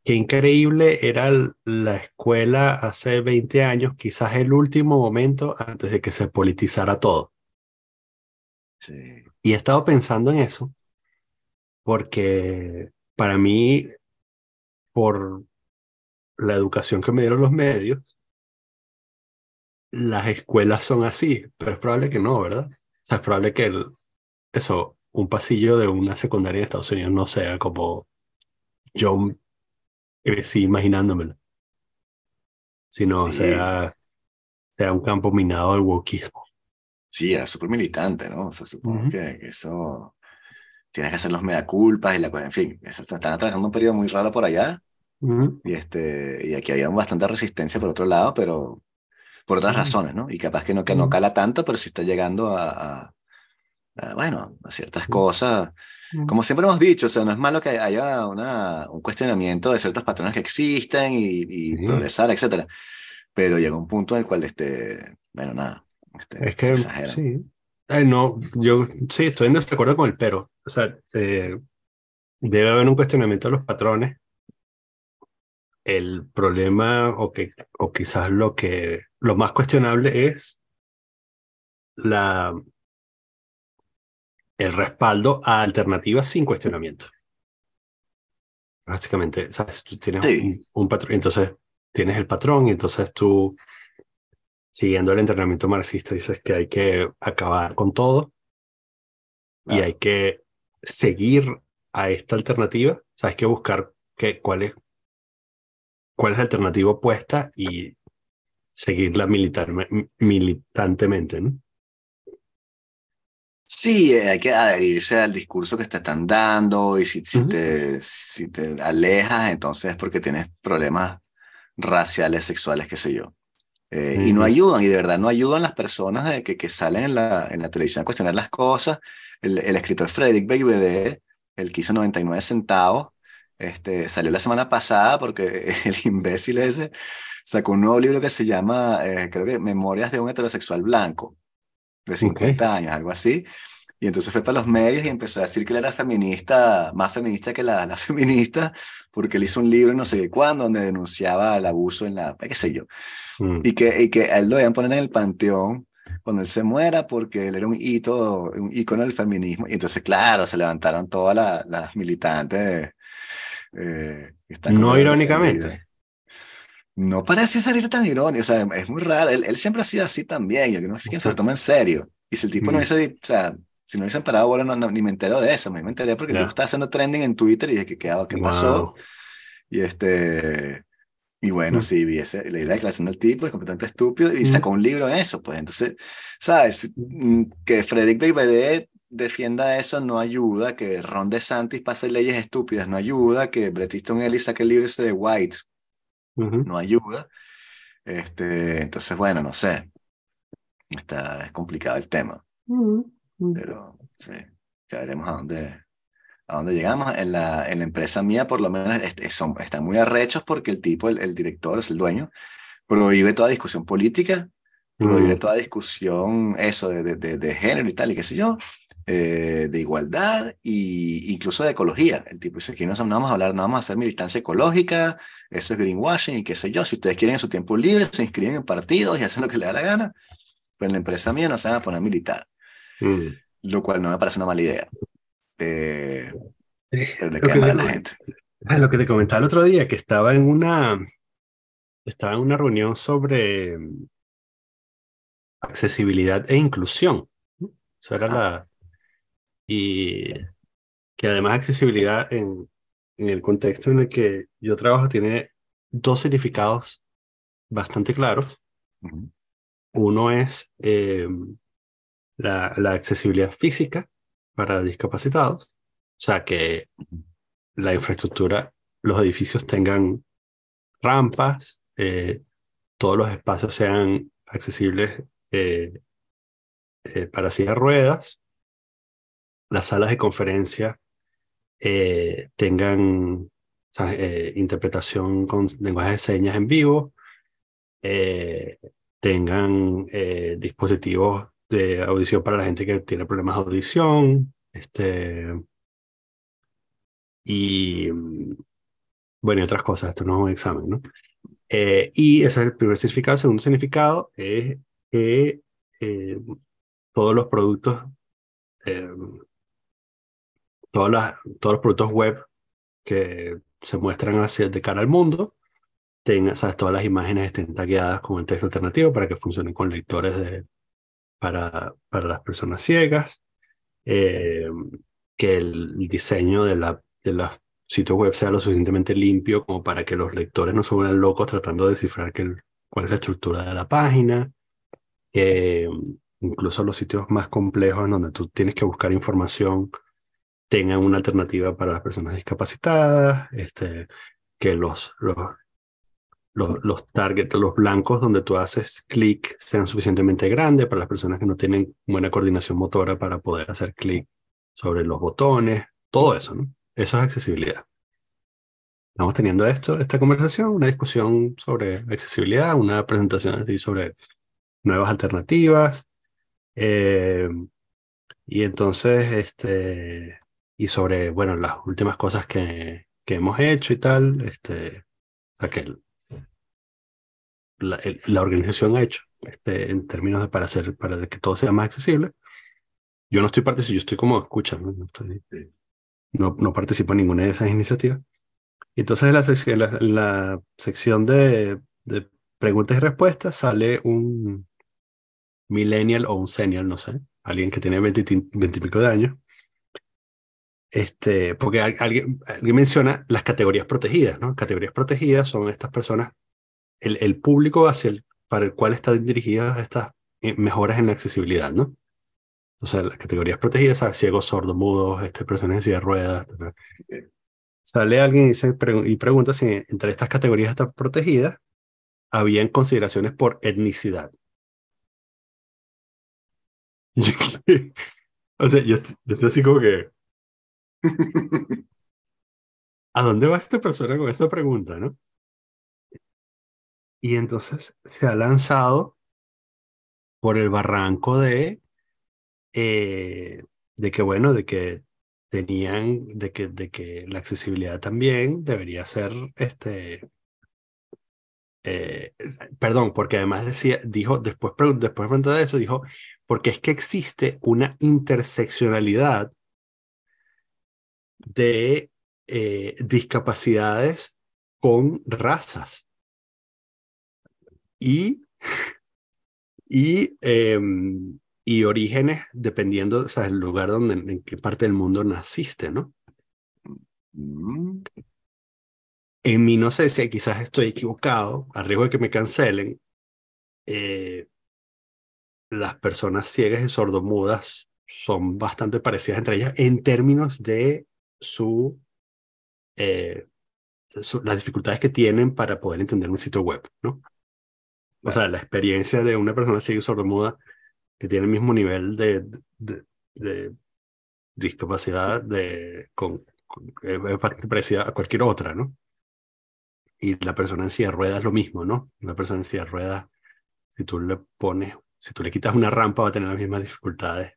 Qué increíble era la escuela hace 20 años, quizás el último momento antes de que se politizara todo. Sí. Y he estado pensando en eso, porque para mí, por la educación que me dieron los medios, las escuelas son así, pero es probable que no, ¿verdad? O sea, es probable que el, eso, un pasillo de una secundaria en Estados Unidos no sea como yo crecí imaginándomelo. Sino sea, sea un campo minado del wokismo. Sí, es súper militante, ¿no? O sea, supongo que, eso tienes que hacer los mea culpas y la cosa, en fin, están atravesando un periodo muy raro por allá. Y, este, y aquí había bastante resistencia por otro lado, pero por otras razones, ¿no? Y capaz que no, que no cala tanto, pero sí está llegando a, a bueno, a ciertas cosas como siempre hemos dicho, o sea, no es malo que haya una, un cuestionamiento de ciertos patrones que existen y, progresar, etcétera. Pero llega un punto en el cual, este, bueno, nada. Este, es que, sí. no, yo sí, estoy en desacuerdo con el pero. O sea, eh, debe haber un cuestionamiento de los patrones. El problema, o, que, o quizás lo que, lo más cuestionable es la, el respaldo a alternativas sin cuestionamiento. Básicamente, ¿sabes? Tú tienes un, patrón, entonces tienes el patrón y entonces tú, siguiendo el entrenamiento marxista, dices que hay que acabar con todo y hay que seguir a esta alternativa, sabes que buscar que, cuál, es, cuál es la alternativa opuesta y seguirla militar, militantemente, ¿no? Sí, hay que adherirse al discurso que te están dando y si, si, te, si te alejas, entonces es porque tienes problemas raciales, sexuales, qué sé yo. Eh, y no ayudan, y de verdad no ayudan las personas de que, que salen en la, en la televisión a cuestionar las cosas. El, el escritor Frederick Beigbeder, el que hizo 99 centavos, este, salió la semana pasada porque el imbécil ese sacó un nuevo libro que se llama, eh, creo que Memorias de un heterosexual blanco, de 50 años, algo así. Y entonces fue para los medios y empezó a decir que él era feminista, más feminista que la, la feminista, porque él hizo un libro no sé cuándo donde denunciaba el abuso en la, qué sé yo. Mm. Y, que, y que a él lo iban a poner en el panteón cuando él se muera porque él era un hito, un ícono del feminismo. Y entonces, claro, se levantaron todas las militantes. Eh, no irónicamente. No parece salir tan irónico, o sea, es muy raro. Él, él siempre ha sido así también, yo no sé quién se lo toma en serio. Y si el tipo no mm. hubiese, o sea, si no hubiesen parado, bueno, no, ni me entero de eso, me, enteré porque el tipo estaba haciendo trending en Twitter y dije, ¿qué, qué, qué pasó? Y este, y bueno, mm. sí, vi ese, leí la declaración del tipo, es completamente estúpido, y mm. sacó un libro en eso, pues entonces, ¿sabes? Que Frederick Beigbeder defienda eso no ayuda, que Ron DeSantis pase leyes estúpidas no ayuda, que Bret Easton Ellis saque el libro ese de White no ayuda. Este, entonces, bueno, no sé. Está, es complicado el tema. Pero sí, ya veremos a dónde, a dónde llegamos. En la, en la empresa mía, por lo menos, son, están muy arrechos porque el tipo, el, el director, es el dueño, prohíbe toda discusión política, prohíbe toda discusión, eso, de, de, de, género y tal, y qué sé yo. Eh, de igualdad e incluso de ecología. El tipo dice que no, vamos a hablar, no vamos a hacer militancia ecológica, eso es greenwashing y qué sé yo. Si ustedes quieren en su tiempo libre, se inscriben en partidos y hacen lo que les da la gana, pero en la empresa mía no se van a poner militar. Mm. Lo cual no me parece una mala idea. Eh, pero le queda a la gente. Ah, lo que te comentaba el otro día, que estaba en una, estaba en una reunión sobre accesibilidad e inclusión. Eso era la, y que además accesibilidad en, en el contexto en el que yo trabajo tiene dos significados bastante claros. Uno es eh, la, la, accesibilidad física para discapacitados, o sea, que la infraestructura, los edificios tengan rampas, eh, todos los espacios sean accesibles eh, para sillas ruedas, las salas de conferencia eh, tengan eh, interpretación con lenguaje de señas en vivo, eh, tengan dispositivos de audición para la gente que tiene problemas de audición, este, y bueno, y otras cosas, esto no es un examen, ¿no? y ese es el primer significado. El segundo significado es que todos los productos todos los productos web que se muestran hacia de cara al mundo, tengan, ¿sabes? todas las imágenes estén tagueadas con el texto alternativo para que funcionen con lectores de, para, para las personas ciegas, eh, que el, diseño de, la, de los sitios web sea lo suficientemente limpio como para que los lectores no se vuelvan locos tratando de descifrar que cuál es la estructura de la página, que incluso los sitios más complejos en donde tú tienes que buscar información tengan una alternativa para las personas discapacitadas, este, que los, los, los, los targets, los blancos donde tú haces clic sean suficientemente grandes para las personas que no tienen buena coordinación motora para poder hacer clic sobre los botones, todo eso, ¿no? Eso es accesibilidad. Estamos teniendo esto, esta conversación, una discusión sobre accesibilidad, una presentación así sobre nuevas alternativas. Eh, y entonces, este, y sobre, bueno, las últimas cosas que, que hemos hecho y tal, este, o sea, que la, la, organización ha hecho este, en términos de para, hacer, para que todo sea más accesible. Yo no estoy participando, yo estoy como escucha, no, no, no, participo en ninguna de esas iniciativas. Entonces en la sección, la, sección de, de preguntas y respuestas sale un millennial o un senior, no sé, alguien que tiene 20, 20 y pico de años, este, porque alguien, alguien, menciona las categorías protegidas, ¿no? Categorías protegidas son estas personas, el, el público hacia el, para el cual están dirigidas estas eh, mejoras en la accesibilidad, ¿no? Entonces, las categorías protegidas, ¿sabes? ciegos, sordos, mudos, este, personas en silla de ruedas. Sale alguien y, dice, y pregunta si entre estas categorías protegidas habían consideraciones por etnicidad. o sea, yo, yo estoy así como que... ¿A dónde va esta persona con esta pregunta, no? Y entonces se ha lanzado por el barranco de, eh, de que, bueno, de que tenían, de que, de que la accesibilidad también debería ser, este, eh, perdón, porque además decía, dijo, después, después de eso, dijo, porque es que existe una interseccionalidad de eh, discapacidades con razas. Y, y, em, y orígenes dependiendo del lugar donde, en qué parte del mundo naciste, ¿no? Mm. En sé si quizás estoy equivocado, a riesgo de que me cancelen. Eh, las personas ciegas y sordomudas son bastante parecidas entre ellas en términos de su eh, las dificultades que tienen para poder entender un sitio web, ¿no? O sea, la experiencia de una persona ciega y sordomuda que tiene el mismo nivel de, de, discapacidad de, con, es bastante parecida a cualquier otra, ¿no? Y la persona en silla de ruedas lo mismo, ¿no? Una persona en silla de ruedas, si tú le pones, si tú le quitas una rampa, va a tener las mismas dificultades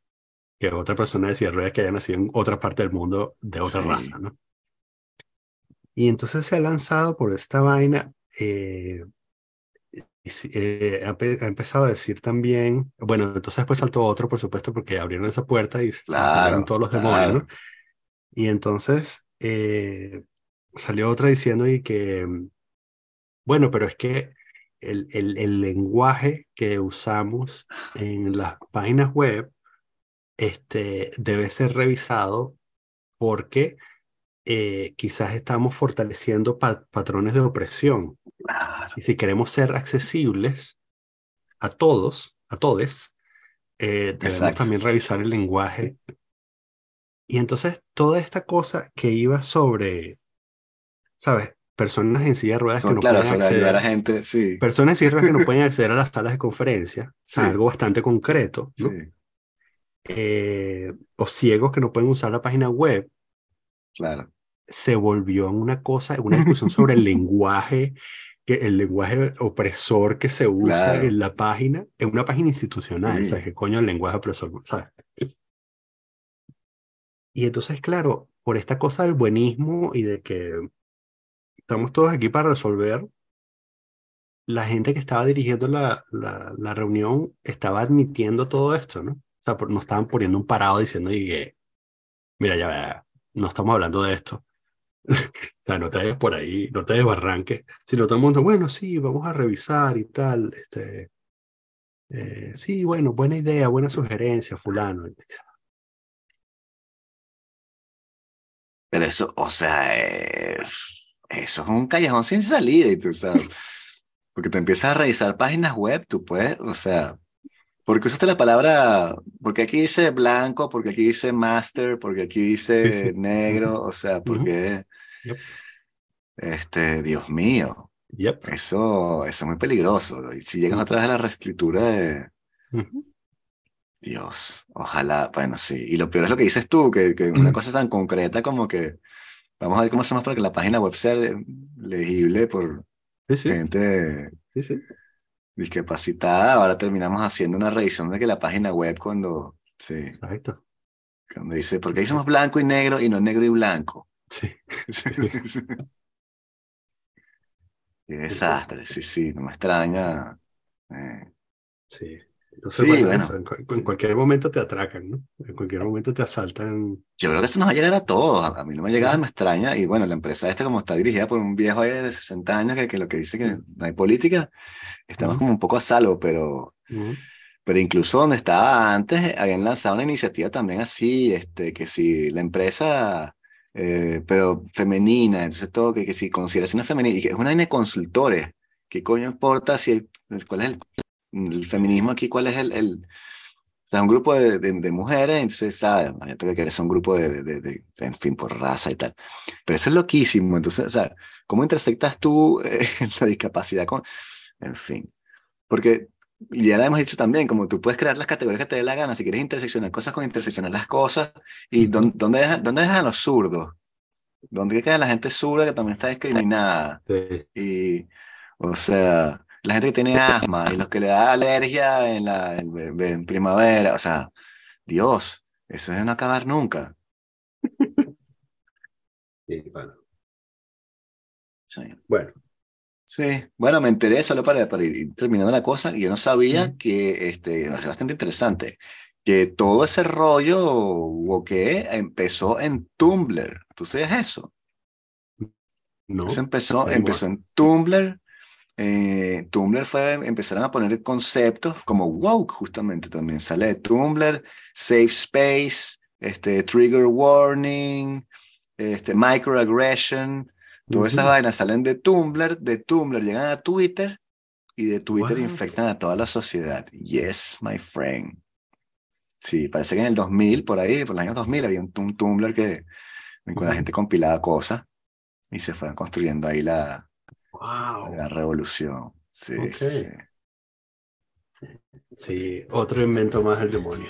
que otra persona de silla de ruedas que haya nacido en otra parte del mundo de otra raza, ¿no? Y entonces se ha lanzado por esta vaina. Eh, eh, ha, empezado a decir también, bueno, entonces después saltó otro, por supuesto, porque abrieron esa puerta y salieron todos los demonios, ¿no? Y entonces eh, salió otra diciendo y que, bueno, pero es que el, el, el, lenguaje que usamos en las páginas web este, debe ser revisado porque eh, quizás estamos fortaleciendo patrones de opresión. Y si queremos ser accesibles a todos, a todos, eh, debemos también revisar el lenguaje. Y entonces toda esta cosa que iba sobre, ¿sabes? Personas en silla de ruedas que no pueden acceder a la gente, sí. Personas en silla de ruedas que no pueden acceder a las salas de conferencia, algo bastante concreto, ¿no? Eh, o ciegos que no pueden usar la página web. Claro se volvió en una cosa, una discusión sobre el lenguaje, que el lenguaje opresor que se usa en la página, en una página institucional, ¿sabes? ¿Qué coño el lenguaje opresor? ¿sabes? Y entonces, claro, por esta cosa del buenismo y de que estamos todos aquí para resolver, la gente que estaba dirigiendo la, la, la reunión estaba admitiendo todo esto, ¿no? Sea, no estaban poniendo un parado diciendo, y mira, ya, no estamos hablando de esto. o sea, no te vayas por ahí, no te desbarranques, sino todo el mundo, bueno, sí, vamos a revisar y tal, este, eh, sí, bueno, buena idea, buena sugerencia, fulano. Pero eso, o sea, eh, eso es un callejón sin salida, y tú sabes, porque te empiezas a revisar páginas web, tú puedes, o sea, porque usaste la palabra, porque aquí dice blanco, porque aquí dice master, porque aquí dice negro, o sea, porque... Este, Dios mío. Eso, eso es muy peligroso. Y si llegas otra vez a la reescritura de... Dios, ojalá, bueno, sí. Y lo peor es lo que dices tú, que, que una cosa tan concreta como que vamos a ver cómo hacemos para que la página web sea legible por gente discapacitada. Ahora terminamos haciendo una revisión de que la página web cuando... Sí. Exacto. Cuando dice, porque somos blanco y negro y no negro y blanco. Sí. Qué desastre, sí, sí, no me extraña. Eh. Sí. Entonces, bueno, en, cualquier momento te atracan, ¿no? En cualquier momento te asaltan. Yo creo que eso nos va a llegar a todos. A mí no me ha llegado, me extraña. Y bueno, la empresa esta, como está dirigida por un viejo de 60 años, que, que lo que dice que no hay política, estamos como un poco a salvo, pero. Pero incluso donde estaba antes, habían lanzado una iniciativa también así, este, que si la empresa eh, pero femenina, entonces todo que, que si consideración femenina, y que es una de consultores, ¿qué coño importa si cuál es el, el, feminismo aquí, cuál es el, el, O sea, un grupo de, de, mujeres, entonces, ¿sabes? Imagínate que eres un grupo de, de, de, en fin, por raza y tal. Pero eso es loquísimo. Entonces, o sea, ¿cómo intersectas tú eh, la discapacidad con, en fin? Porque ya lo hemos dicho también, como tú puedes crear las categorías que te dé la gana, si quieres interseccionar cosas con interseccionar las cosas, y dónde, dónde, dejan, dónde dejan los zurdos, dónde queda la gente zurda que también está discriminada. Y, o sea, la gente que tiene asma y los que le da alergia en, la, en, primavera, o sea, Dios, eso es de no acabar nunca. Sí, bueno. Sí. Bueno. Sí, bueno, me enteré solo para, para ir terminando la cosa, y yo no sabía que, este, es bastante interesante, que todo ese rollo, o que empezó en Tumblr. ¿Tú sabes eso? No. Eso empezó, empezó en Tumblr eh, Tumblr fue, empezaron a poner conceptos como woke, justamente también. Sale de Tumblr, safe space, este, trigger warning, este, microaggression, todas esas vainas salen de Tumblr, de Tumblr llegan a Twitter y de Twitter infectan a toda la sociedad. Yes, my friend. Sí, parece que en el 2000, por ahí, por el año 2000, había un, Tumblr que, con la gente compilaba cosas y se fueron construyendo ahí la, Wow. La revolución. Sí, sí. Sí, otro invento más del demonio.